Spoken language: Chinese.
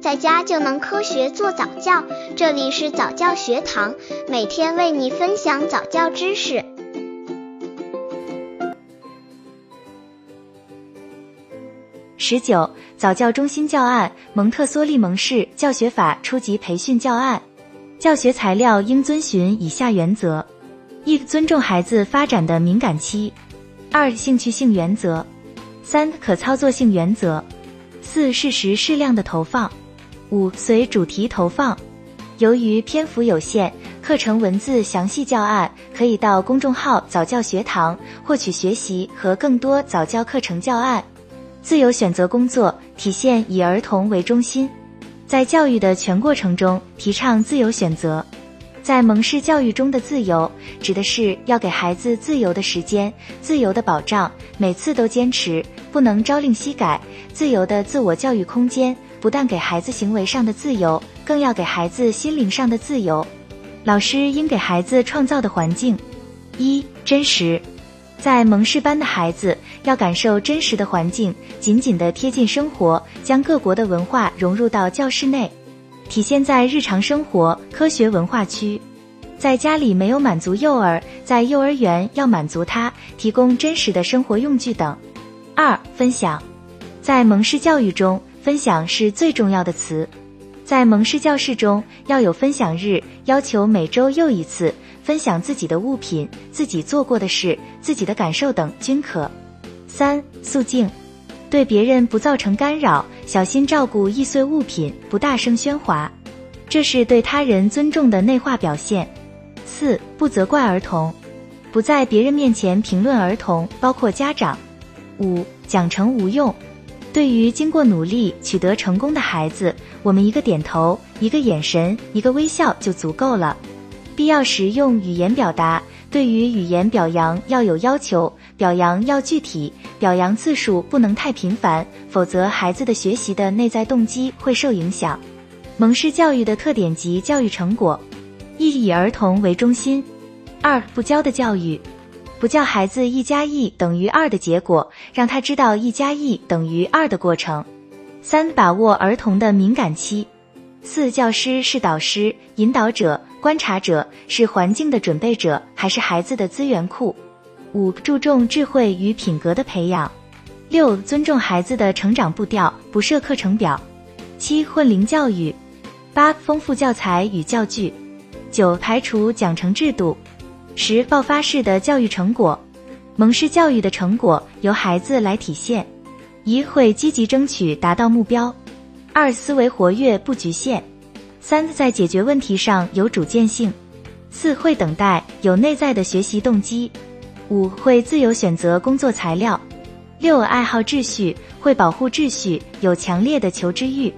在家就能科学做早教。这里是早教学堂，每天为你分享早教知识。十九，早教中心教案：蒙特梭利蒙氏教学法初级培训教案。教学材料应遵循以下原则：一、尊重孩子发展的敏感期；二、兴趣性原则；三、可操作性原则；四、适时适量的投放；五、随主题投放。由于篇幅有限，课程文字详细教案可以到公众号早教学堂获取学习和更多早教课程教案。自由选择工作体现以儿童为中心，在教育的全过程中提倡自由选择。在蒙氏教育中的自由，指的是要给孩子自由的时间、自由的保障，每次都坚持不能朝令夕改。自由的自我教育空间，不但给孩子行为上的自由，更要给孩子心灵上的自由。老师应给孩子创造的环境：一、真实。在蒙氏班的孩子要感受真实的环境，紧紧地贴近生活，将各国的文化融入到教室内，体现在日常生活、科学文化区。在家里没有满足幼儿，在幼儿园要满足他，提供真实的生活用具等。二、分享，在蒙氏教育中，分享是最重要的词。在蒙氏教室中要有分享日，要求每周又一次。分享自己的物品、自己做过的事、自己的感受等均可。三、肃静，对别人不造成干扰，小心照顾易碎物品，不大声喧哗，这是对他人尊重的内化表现。四、不责怪儿童，不在别人面前评论儿童，包括家长。五、奖惩无用，对于经过努力取得成功的孩子，我们一个点头、一个眼神、一个微笑就足够了。必要时用语言表达，对于语言表扬要有要求，表扬要具体，表扬次数不能太频繁，否则孩子的学习的内在动机会受影响。蒙氏教育的特点及教育成果：一、以儿童为中心；二、不教的教育，不教孩子一加一等于二的结果，让他知道一加一等于二的过程；三、把握儿童的敏感期；四、教师是导师、引导者。观察者是环境的准备者，还是孩子的资源库？五、注重智慧与品格的培养。六、尊重孩子的成长步调，不设课程表。七、混龄教育。八、丰富教材与教具。九、排除奖惩制度。十、爆发式的教育成果。蒙氏教育的成果由孩子来体现。一、会积极争取达到目标。二、思维活跃不局限。三在解决问题上有主见性，四会等待有内在的学习动机，五会自由选择工作材料，六爱好秩序会保护秩序有强烈的求知欲。